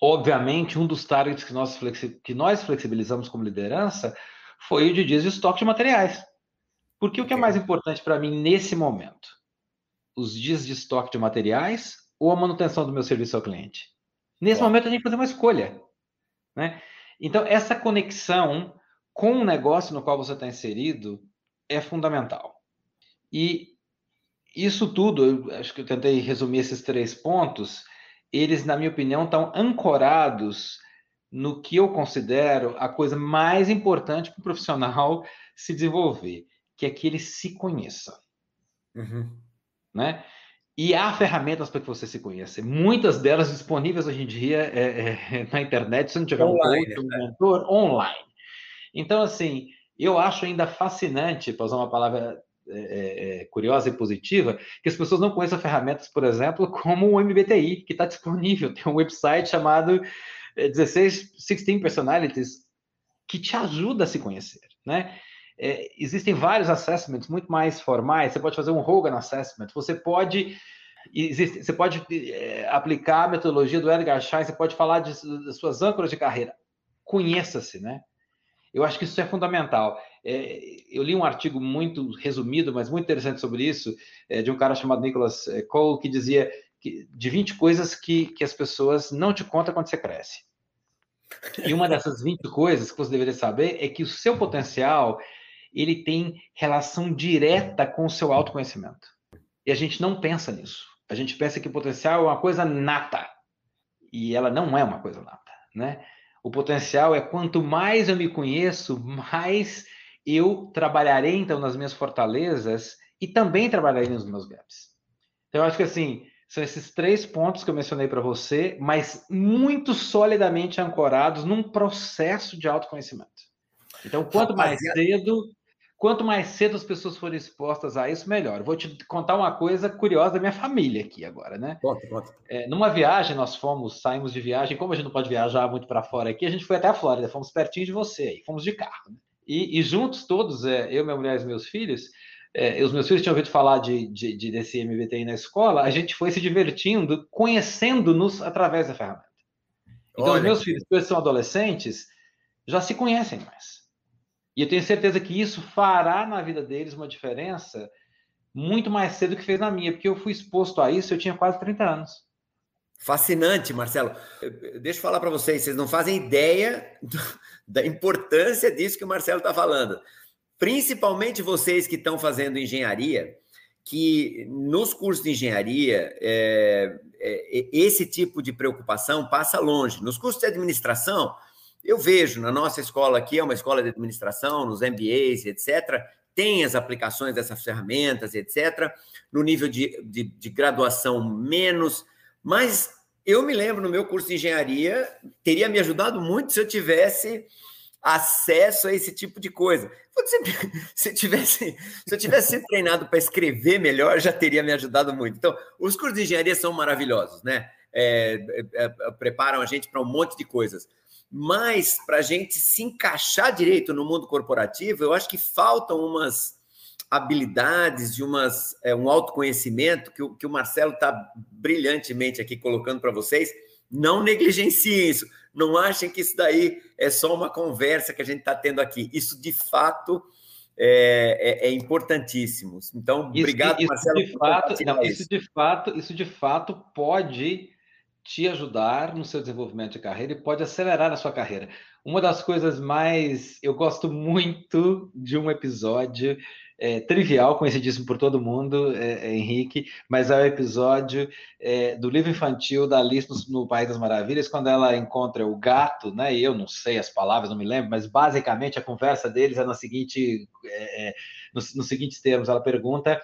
Obviamente, um dos targets que nós, que nós flexibilizamos como liderança foi o de dias de estoque de materiais. Porque o que é mais importante para mim nesse momento? Os dias de estoque de materiais ou a manutenção do meu serviço ao cliente? Nesse momento, a gente tem que fazer uma escolha. Né? Então, essa conexão com o negócio no qual você está inserido é fundamental. E isso tudo, acho que eu tentei resumir esses três pontos, eles, na minha opinião, estão ancorados no que eu considero a coisa mais importante para o profissional se desenvolver, que é que ele se conheça. Uhum. Né? E há ferramentas para que você se conheça. Muitas delas disponíveis hoje em dia é, é, na internet, se não tiver online, um coach, um mentor, online. Então, assim, eu acho ainda fascinante, para usar uma palavra é, é, é, curiosa e positiva, que as pessoas não conheçam ferramentas, por exemplo, como o MBTI, que está disponível. Tem um website chamado 16, é, 16 Personalities, que te ajuda a se conhecer, né? É, existem vários assessments muito mais formais. Você pode fazer um Hogan Assessment. Você pode existe, você pode é, aplicar a metodologia do Edgar Schein. Você pode falar de, de suas âncoras de carreira. Conheça-se, né? Eu acho que isso é fundamental. É, eu li um artigo muito resumido, mas muito interessante sobre isso, é, de um cara chamado Nicholas é, Cole, que dizia que, de 20 coisas que, que as pessoas não te contam quando você cresce. E uma dessas 20 coisas que você deveria saber é que o seu potencial ele tem relação direta com o seu autoconhecimento. E a gente não pensa nisso. A gente pensa que o potencial é uma coisa nata. E ela não é uma coisa nata, né? O potencial é quanto mais eu me conheço, mais eu trabalharei então nas minhas fortalezas e também trabalharei nos meus gaps. Então, eu acho que assim, são esses três pontos que eu mencionei para você, mas muito solidamente ancorados num processo de autoconhecimento. Então, quanto mais cedo, quanto mais cedo as pessoas forem expostas a isso, melhor. vou te contar uma coisa curiosa da minha família aqui agora, né? Conta, conta. É, numa viagem, nós fomos, saímos de viagem, como a gente não pode viajar muito para fora aqui, a gente foi até a Flórida, fomos pertinho de você aí, fomos de carro. Né? E, e, juntos todos, é, eu, minha mulher e meus filhos, é, os meus filhos tinham ouvido falar de, de, de desse MBTI na escola, a gente foi se divertindo, conhecendo-nos através da ferramenta. Então, Olha. os meus filhos, que são adolescentes, já se conhecem mais. E eu tenho certeza que isso fará na vida deles uma diferença muito mais cedo do que fez na minha, porque eu fui exposto a isso, eu tinha quase 30 anos. Fascinante, Marcelo. Deixa eu falar para vocês, vocês não fazem ideia da importância disso que o Marcelo está falando. Principalmente vocês que estão fazendo engenharia, que nos cursos de engenharia, é, é, esse tipo de preocupação passa longe. Nos cursos de administração, eu vejo na nossa escola aqui, é uma escola de administração, nos MBAs, etc., tem as aplicações dessas ferramentas, etc., no nível de, de, de graduação menos, mas eu me lembro no meu curso de engenharia, teria me ajudado muito se eu tivesse acesso a esse tipo de coisa. Se, tivesse, se eu tivesse treinado para escrever melhor, já teria me ajudado muito. Então, os cursos de engenharia são maravilhosos, né? É, é, é, preparam a gente para um monte de coisas. Mas para a gente se encaixar direito no mundo corporativo, eu acho que faltam umas habilidades, de umas, é, um autoconhecimento que o, que o Marcelo está brilhantemente aqui colocando para vocês. Não negligenciem isso. Não achem que isso daí é só uma conversa que a gente está tendo aqui. Isso, de fato, é, é, é importantíssimo. Então, isso, obrigado, isso Marcelo. De fato, não, isso. isso. de fato, isso de fato pode te ajudar no seu desenvolvimento de carreira e pode acelerar a sua carreira. Uma das coisas mais eu gosto muito de um episódio é, trivial, conhecidíssimo por todo mundo, é, é, Henrique, mas é o episódio do livro infantil da Alice no, no, País das Maravilhas, quando ela encontra o gato, né? E eu não sei as palavras, não me lembro, mas basicamente a conversa deles é na seguinte, nos, nos seguintes termos. Ela pergunta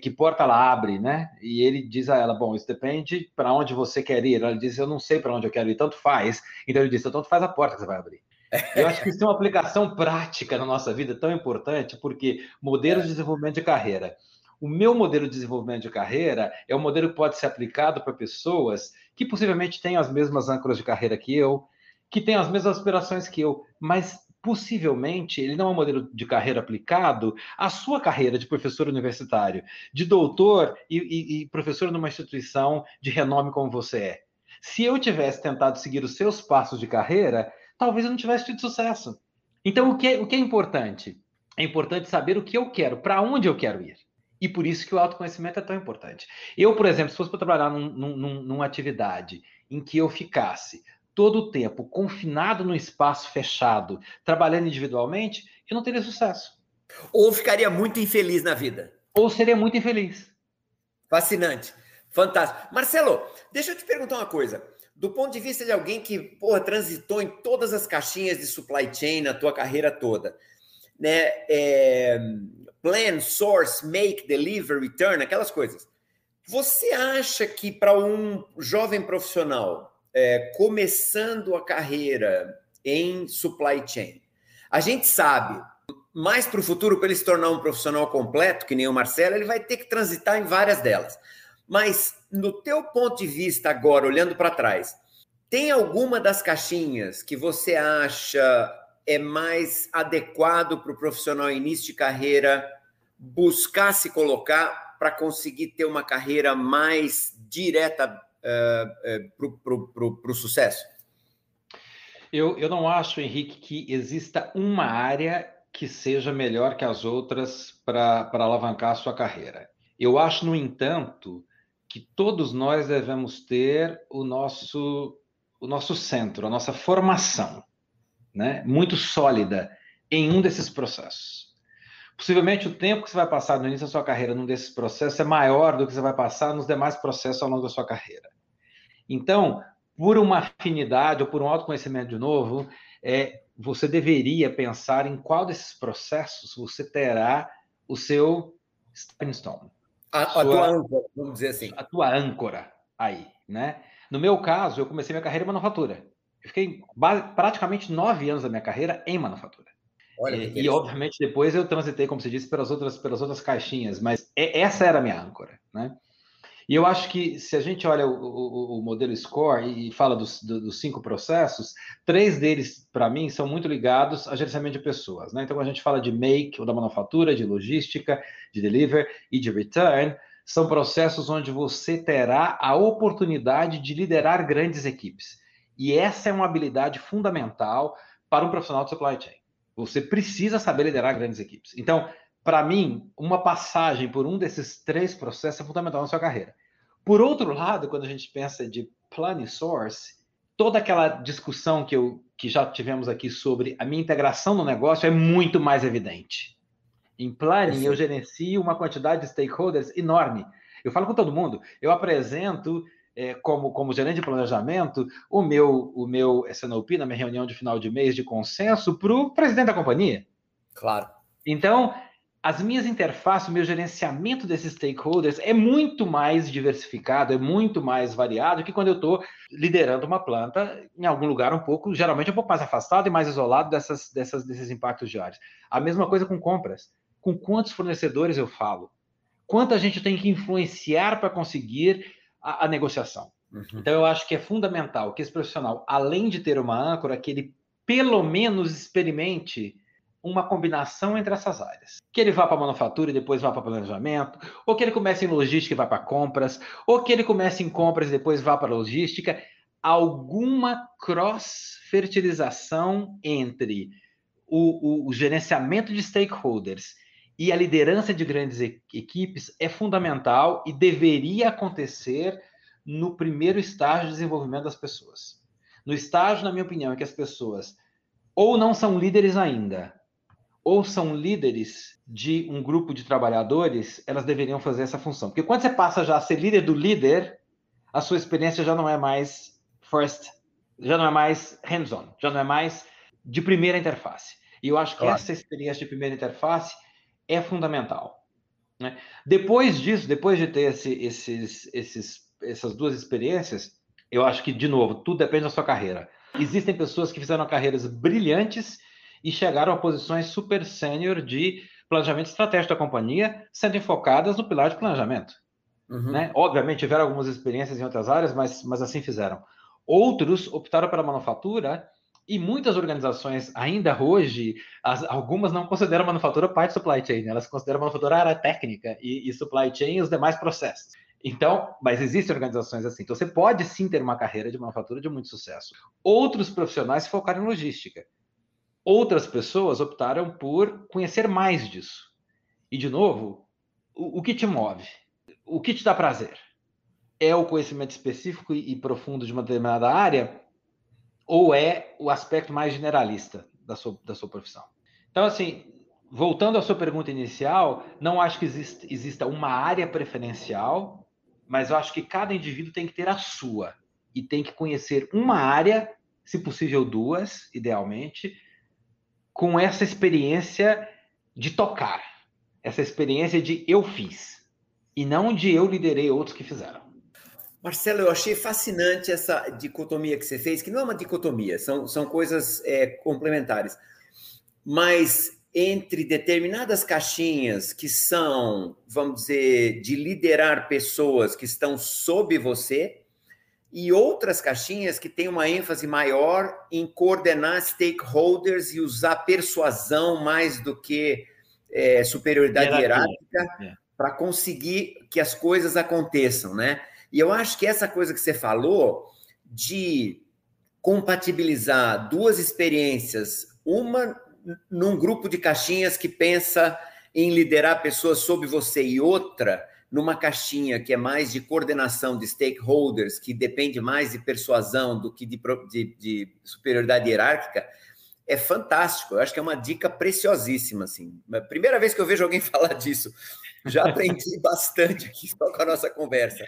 que porta ela abre, né? E ele diz a ela: Bom, isso depende para onde você quer ir. Ela diz: Eu não sei para onde eu quero ir, tanto faz. Então ele diz: Então, tanto faz a porta que você vai abrir. Eu acho que isso é uma aplicação prática na nossa vida tão importante, porque modelos de desenvolvimento de carreira. O meu modelo de desenvolvimento de carreira é um modelo que pode ser aplicado para pessoas que possivelmente têm as mesmas âncoras de carreira que eu, que têm as mesmas aspirações que eu, mas possivelmente ele não é um modelo de carreira aplicado à sua carreira de professor universitário, de doutor e, e, e professor numa instituição de renome como você é. Se eu tivesse tentado seguir os seus passos de carreira, talvez eu não tivesse tido sucesso. Então, o que é, o que é importante? É importante saber o que eu quero, para onde eu quero ir. E por isso que o autoconhecimento é tão importante. Eu, por exemplo, se fosse para trabalhar num, num, numa atividade em que eu ficasse todo o tempo confinado no espaço fechado, trabalhando individualmente, eu não teria sucesso. Ou ficaria muito infeliz na vida. Ou seria muito infeliz. Fascinante. Fantástico. Marcelo, deixa eu te perguntar uma coisa do ponto de vista de alguém que porra, transitou em todas as caixinhas de supply chain na tua carreira toda, né? É, plan, source, make, deliver, return, aquelas coisas. Você acha que para um jovem profissional é, começando a carreira em supply chain, a gente sabe, mais para o futuro, para ele se tornar um profissional completo, que nem o Marcelo, ele vai ter que transitar em várias delas. Mas, no teu ponto de vista agora, olhando para trás, tem alguma das caixinhas que você acha é mais adequado para o profissional início de carreira buscar se colocar para conseguir ter uma carreira mais direta para o sucesso? Eu, eu não acho, Henrique, que exista uma área que seja melhor que as outras para alavancar a sua carreira. Eu acho, no entanto, que todos nós devemos ter o nosso, o nosso centro, a nossa formação, né? muito sólida em um desses processos. Possivelmente o tempo que você vai passar no início da sua carreira num desses processos é maior do que você vai passar nos demais processos ao longo da sua carreira. Então, por uma afinidade ou por um autoconhecimento de novo, é, você deveria pensar em qual desses processos você terá o seu stepping stone. A, a tua âncora, vamos dizer assim. A tua âncora aí, né? No meu caso, eu comecei minha carreira em manufatura. Eu fiquei praticamente nove anos da minha carreira em manufatura. Olha, e, e, obviamente depois eu transitei, como você disse, pelas outras, pelas outras caixinhas, mas essa era a minha âncora, né? E eu acho que se a gente olha o, o, o modelo Score e fala dos, dos, cinco processos, três deles, para mim, são muito ligados a gerenciamento de pessoas. Né? Então, quando a gente fala de make, ou da manufatura, de logística, de deliver e de return, são processos onde você terá a oportunidade de liderar grandes equipes. E essa é uma habilidade fundamental para um profissional de supply chain. Você precisa saber liderar grandes equipes. Então, para mim, uma passagem por um desses três processos é fundamental na sua carreira. Por outro lado, quando a gente pensa de planning source, toda aquela discussão que, eu, que já tivemos aqui sobre a minha integração no negócio é muito mais evidente. Em planning, eu gerencio uma quantidade de stakeholders enorme. Eu falo com todo mundo, eu apresento é, como, como gerente de planejamento o meu, o meu SNOP na minha reunião de final de mês de consenso para o presidente da companhia. Claro. Então, as minhas interfaces, o meu gerenciamento desses stakeholders é muito mais diversificado, é muito mais variado que quando eu estou liderando uma planta em algum lugar um pouco, geralmente um pouco mais afastado e mais isolado dessas, dessas, desses impactos diários. A mesma coisa com compras. Com quantos fornecedores eu falo? Quanta gente tem que influenciar para conseguir a, a negociação? Uhum. Então, eu acho que é fundamental que esse profissional, além de ter uma âncora, que ele pelo menos experimente uma combinação entre essas áreas. Que ele vá para manufatura e depois vá para planejamento, ou que ele comece em logística e vá para compras, ou que ele comece em compras e depois vá para logística. Alguma cross-fertilização entre o, o, o gerenciamento de stakeholders e a liderança de grandes equipes é fundamental e deveria acontecer no primeiro estágio de desenvolvimento das pessoas. No estágio, na minha opinião, em que as pessoas ou não são líderes ainda, ou são líderes de um grupo de trabalhadores, elas deveriam fazer essa função. Porque quando você passa já a ser líder do líder, a sua experiência já não é mais first, já não é mais hands-on, já não é mais de primeira interface. E eu acho que claro. essa experiência de primeira interface é fundamental. Né? Depois disso, depois de ter esse, esses, esses, essas duas experiências, eu acho que, de novo, tudo depende da sua carreira. Existem pessoas que fizeram carreiras brilhantes e chegaram a posições super sênior de planejamento estratégico da companhia, sendo enfocadas no pilar de planejamento. Uhum. Né? Obviamente, tiveram algumas experiências em outras áreas, mas, mas assim fizeram. Outros optaram pela manufatura e muitas organizações, ainda hoje, as, algumas não consideram manufatura parte do supply chain, elas consideram a manufatura área técnica e, e supply chain e os demais processos. Então, mas existem organizações assim. Então, você pode sim ter uma carreira de manufatura de muito sucesso. Outros profissionais se focaram em logística. Outras pessoas optaram por conhecer mais disso. E, de novo, o, o que te move? O que te dá prazer? É o conhecimento específico e, e profundo de uma determinada área? ou é o aspecto mais generalista da sua, da sua profissão? Então, assim, voltando à sua pergunta inicial, não acho que exista uma área preferencial, mas eu acho que cada indivíduo tem que ter a sua e tem que conhecer uma área, se possível duas, idealmente, com essa experiência de tocar, essa experiência de eu fiz e não de eu liderei outros que fizeram. Marcelo, eu achei fascinante essa dicotomia que você fez, que não é uma dicotomia, são, são coisas é, complementares. Mas entre determinadas caixinhas que são, vamos dizer, de liderar pessoas que estão sob você, e outras caixinhas que têm uma ênfase maior em coordenar stakeholders e usar persuasão mais do que é, superioridade hierárquica é. para conseguir que as coisas aconteçam, né? E eu acho que essa coisa que você falou de compatibilizar duas experiências, uma num grupo de caixinhas que pensa em liderar pessoas sob você e outra numa caixinha que é mais de coordenação de stakeholders, que depende mais de persuasão do que de, de, de superioridade hierárquica, é fantástico. Eu acho que é uma dica preciosíssima. Assim. Primeira vez que eu vejo alguém falar disso, já aprendi bastante aqui só com a nossa conversa.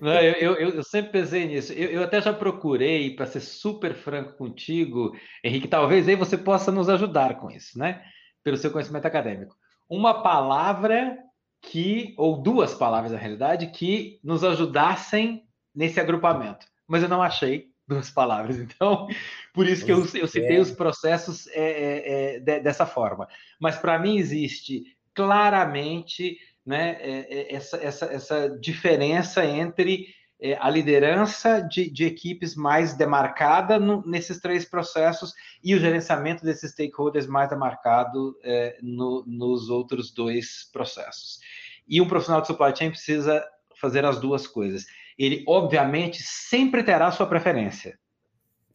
Não, eu, eu, eu, sempre pensei nisso. Eu, eu até já procurei, para ser super franco contigo, Henrique, talvez aí você possa nos ajudar com isso, né? Pelo seu conhecimento acadêmico. Uma palavra que, ou duas palavras na realidade, que nos ajudassem nesse agrupamento. Mas eu não achei duas palavras. Então, por isso que eu, eu citei os processos é, é, é, de, dessa forma. Mas para mim existe claramente né, é, é, essa, essa, essa diferença entre é, a liderança de, de, equipes mais demarcada no, nesses três processos e o gerenciamento desses stakeholders mais demarcado é, no, nos outros dois processos. E um profissional de supply chain precisa fazer as duas coisas. Ele, obviamente, sempre terá sua preferência,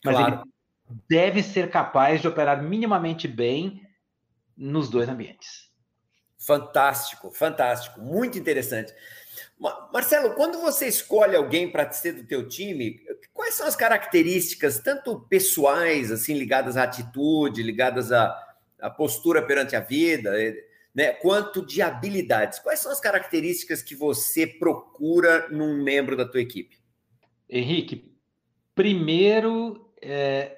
mas claro. ele deve ser capaz de operar minimamente bem nos dois ambientes. Fantástico, fantástico, muito interessante. Marcelo, quando você escolhe alguém para ser do teu time, quais são as características, tanto pessoais, assim, ligadas à atitude, ligadas à, à postura perante a vida, eh, né, quanto de habilidades? Quais são as características que você procura num membro da tua equipe? Henrique, primeiro, é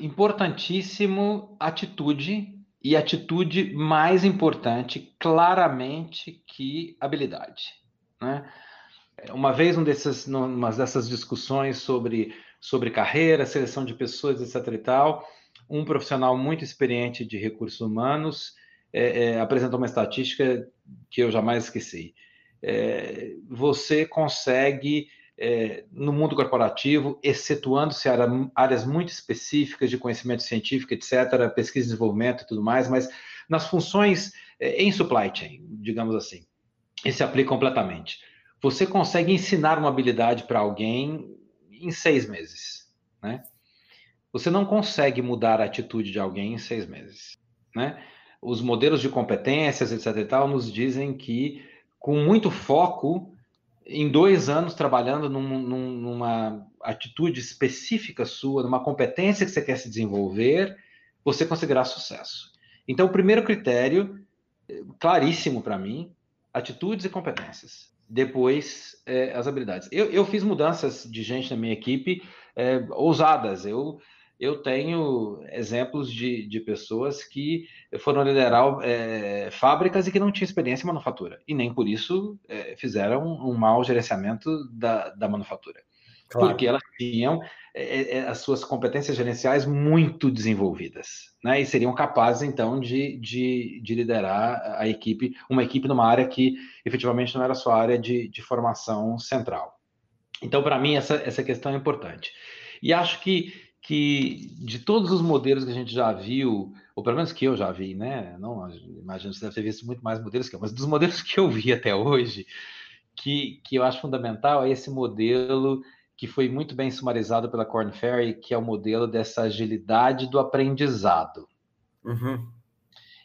importantíssimo atitude e atitude mais importante, claramente, que habilidade. Né? Uma vez, um desses, numa dessas discussões sobre, sobre carreira, seleção de pessoas, etc. e tal, um profissional muito experiente de recursos humanos é, é, apresentou uma estatística que eu jamais esqueci. É, você consegue é, no mundo corporativo, excetuando-se áreas muito específicas de conhecimento científico, etc., pesquisa e desenvolvimento e tudo mais, mas nas funções é, em supply chain, digamos assim, isso se aplica completamente. Você consegue ensinar uma habilidade para alguém em seis meses, né? Você não consegue mudar a atitude de alguém em seis meses, né? Os modelos de competências, etc. e tal, nos dizem que com muito foco em dois anos trabalhando num, num, numa atitude específica sua, numa competência que você quer se desenvolver, você conseguirá sucesso. Então, o primeiro critério, claríssimo para mim, atitudes e competências. Depois, é, as habilidades. Eu, eu, fiz mudanças de gente na minha equipe é, ousadas. Eu eu tenho exemplos de, de pessoas que foram liderar é, fábricas e que não tinham experiência em manufatura, e nem por isso é, fizeram um mau gerenciamento da, da manufatura. Claro. Porque elas tinham é, é as suas competências gerenciais muito desenvolvidas, né? E seriam capazes, então, de, de, de, liderar a equipe, uma equipe numa área que efetivamente não era sua área de, de formação central. Então, para mim, essa, essa questão é importante. E acho que que de todos os modelos que a gente já viu, ou pelo menos que eu já vi, né? Não, imagino que você deve ter visto muito mais modelos que eu, mas dos modelos que eu vi até hoje, que, que eu acho fundamental é esse modelo que foi muito bem sumarizado pela Corn Ferry, que é o modelo dessa agilidade do aprendizado. Uhum.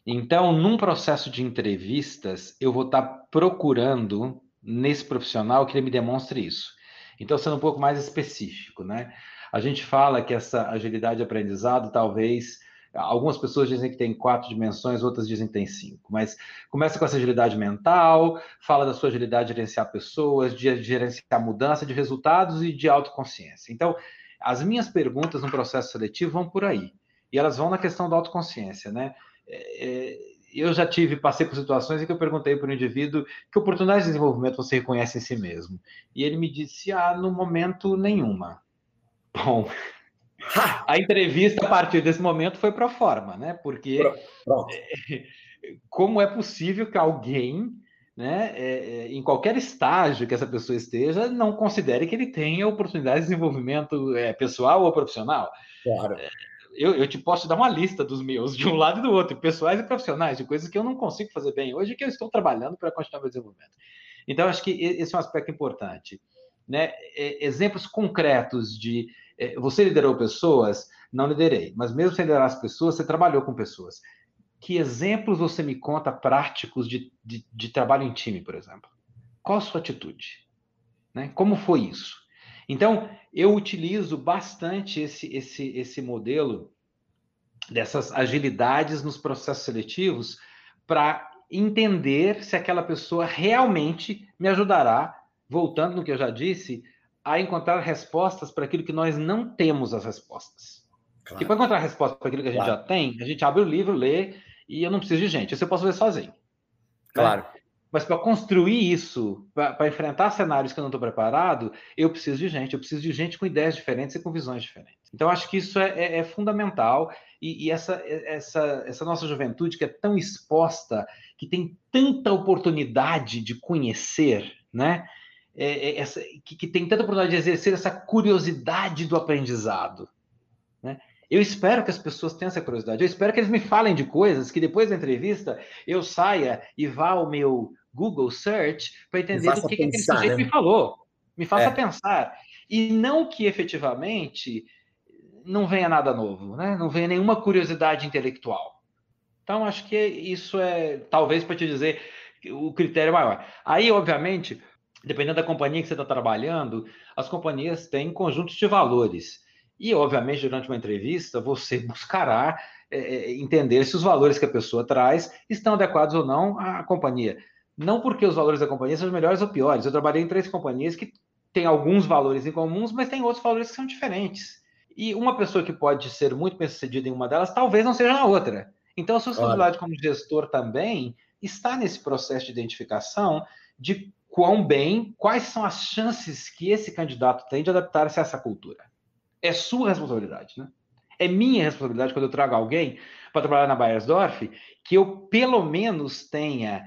Então, num processo de entrevistas, eu vou estar procurando nesse profissional que ele me demonstre isso. Então, sendo um pouco mais específico, né? A gente fala que essa agilidade de aprendizado talvez Algumas pessoas dizem que tem quatro dimensões, outras dizem que tem cinco. Mas começa com essa agilidade mental, fala da sua agilidade de gerenciar pessoas, de gerenciar mudança de resultados e de autoconsciência. Então, as minhas perguntas no processo seletivo vão por aí. E elas vão na questão da autoconsciência, né? É, é eu já tive, passei por situações em que eu perguntei para o indivíduo que oportunidades de desenvolvimento você reconhece em si mesmo. E ele me disse, ah, no momento nenhuma. Bom, a entrevista a partir desse momento foi para forma, né? Porque Pronto. como é possível que alguém, né, é, é, em qualquer estágio que essa pessoa esteja, não considere que ele tenha oportunidade de desenvolvimento é, pessoal ou profissional? Claro. É, eu, eu, te posso dar uma lista dos meus, de um lado e do outro, pessoais e profissionais, de coisas que eu não consigo fazer bem hoje e que eu estou trabalhando para continuar meu desenvolvimento. Então, acho que esse é um aspecto importante. Né? Exemplos concretos de é, você liderou pessoas? Não liderei. Mas mesmo sem liderar as pessoas, você trabalhou com pessoas. Que exemplos você me conta práticos de, de, de trabalho em time, por exemplo? Qual a sua atitude? Né? Como foi isso? Então, eu utilizo bastante esse, esse, esse modelo dessas agilidades nos processos seletivos para entender se aquela pessoa realmente me ajudará, voltando no que eu já disse, a encontrar respostas para aquilo que nós não temos as respostas. Claro. E para encontrar respostas para aquilo que a gente claro. já tem, a gente abre o livro, lê, e eu não preciso de gente. Isso eu posso fazer sozinho. Né? Claro. Né? Mas para construir isso, para enfrentar cenários que eu não estou preparado, eu preciso de gente. Eu preciso de gente com ideias diferentes e com visões diferentes. Então, acho que isso é, é, é fundamental. E, e essa, essa, essa nossa juventude que é tão exposta, que tem tanta oportunidade de conhecer, né? É, é, essa, que, que, tem tanta oportunidade de exercer essa curiosidade do aprendizado. Né? Eu espero que as pessoas tenham essa curiosidade. Eu espero que eles me falem de coisas que depois da entrevista eu saia e vá ao meu Google Search para entender o que, pensar, que aquele sujeito né? me falou. Me faça é. pensar. E não que efetivamente não venha nada novo, né? não venha nenhuma curiosidade intelectual. Então, acho que isso é, talvez, para te dizer, o critério maior. Aí, obviamente, dependendo da companhia que você está trabalhando, as companhias têm conjuntos de valores. E, obviamente, durante uma entrevista, você buscará é, é, entender se os valores que a pessoa traz estão adequados ou não à companhia. Não porque os valores da companhia são melhores ou piores. Eu trabalhei em três companhias que têm alguns valores em comuns, mas tem outros valores que são diferentes. E uma pessoa que pode ser muito bem sucedida em uma delas, talvez não seja na outra. Então, a sua responsabilidade como gestor também está nesse processo de identificação de quão bem, quais são as chances que esse candidato tem de adaptar-se a essa cultura. É sua responsabilidade, né? É minha responsabilidade quando eu trago alguém para trabalhar na Bayersdorf que eu pelo menos tenha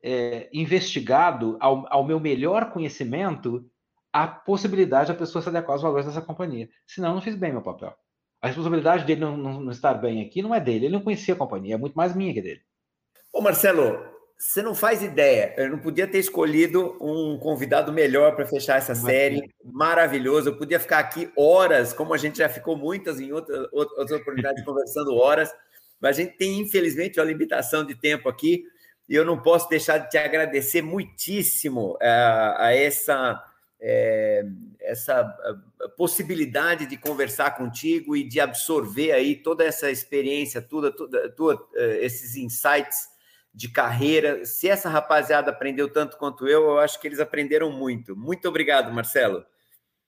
é, investigado ao, ao, meu melhor conhecimento a possibilidade da pessoa se adequar aos valores dessa companhia. Senão, eu não fiz bem meu papel. A responsabilidade dele não, não, não, estar bem aqui não é dele. Ele não conhecia a companhia, é muito mais minha que dele. Ô, Marcelo, você não faz ideia. Eu não podia ter escolhido um convidado melhor para fechar essa série. Maravilhoso. Eu podia ficar aqui horas, como a gente já ficou muitas em outras, outras oportunidades conversando horas. Mas a gente tem, infelizmente, uma limitação de tempo aqui. E eu não posso deixar de te agradecer muitíssimo uh, a essa é, essa possibilidade de conversar contigo e de absorver aí toda essa experiência, toda, toda, toda esses insights de carreira. Se essa rapaziada aprendeu tanto quanto eu, eu acho que eles aprenderam muito. Muito obrigado, Marcelo.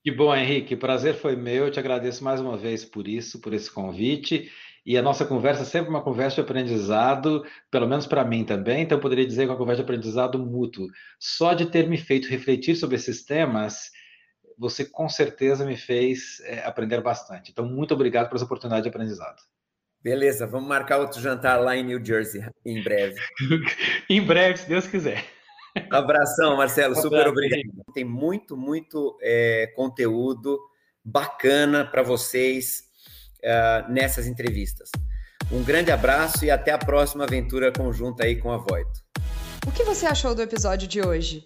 Que bom, Henrique. Prazer foi meu. Eu te agradeço mais uma vez por isso, por esse convite. E a nossa conversa é sempre uma conversa de aprendizado, pelo menos para mim também, então eu poderia dizer que é uma conversa de aprendizado mútuo. Só de ter me feito refletir sobre esses temas, você com certeza me fez é, aprender bastante. Então, muito obrigado por essa oportunidade de aprendizado. Beleza, vamos marcar outro jantar lá em New Jersey em breve. em breve, se Deus quiser. Abração, Marcelo, super obrigado. Tem muito, muito é, conteúdo bacana para vocês uh, nessas entrevistas. Um grande abraço e até a próxima aventura conjunta aí com a Voito. O que você achou do episódio de hoje?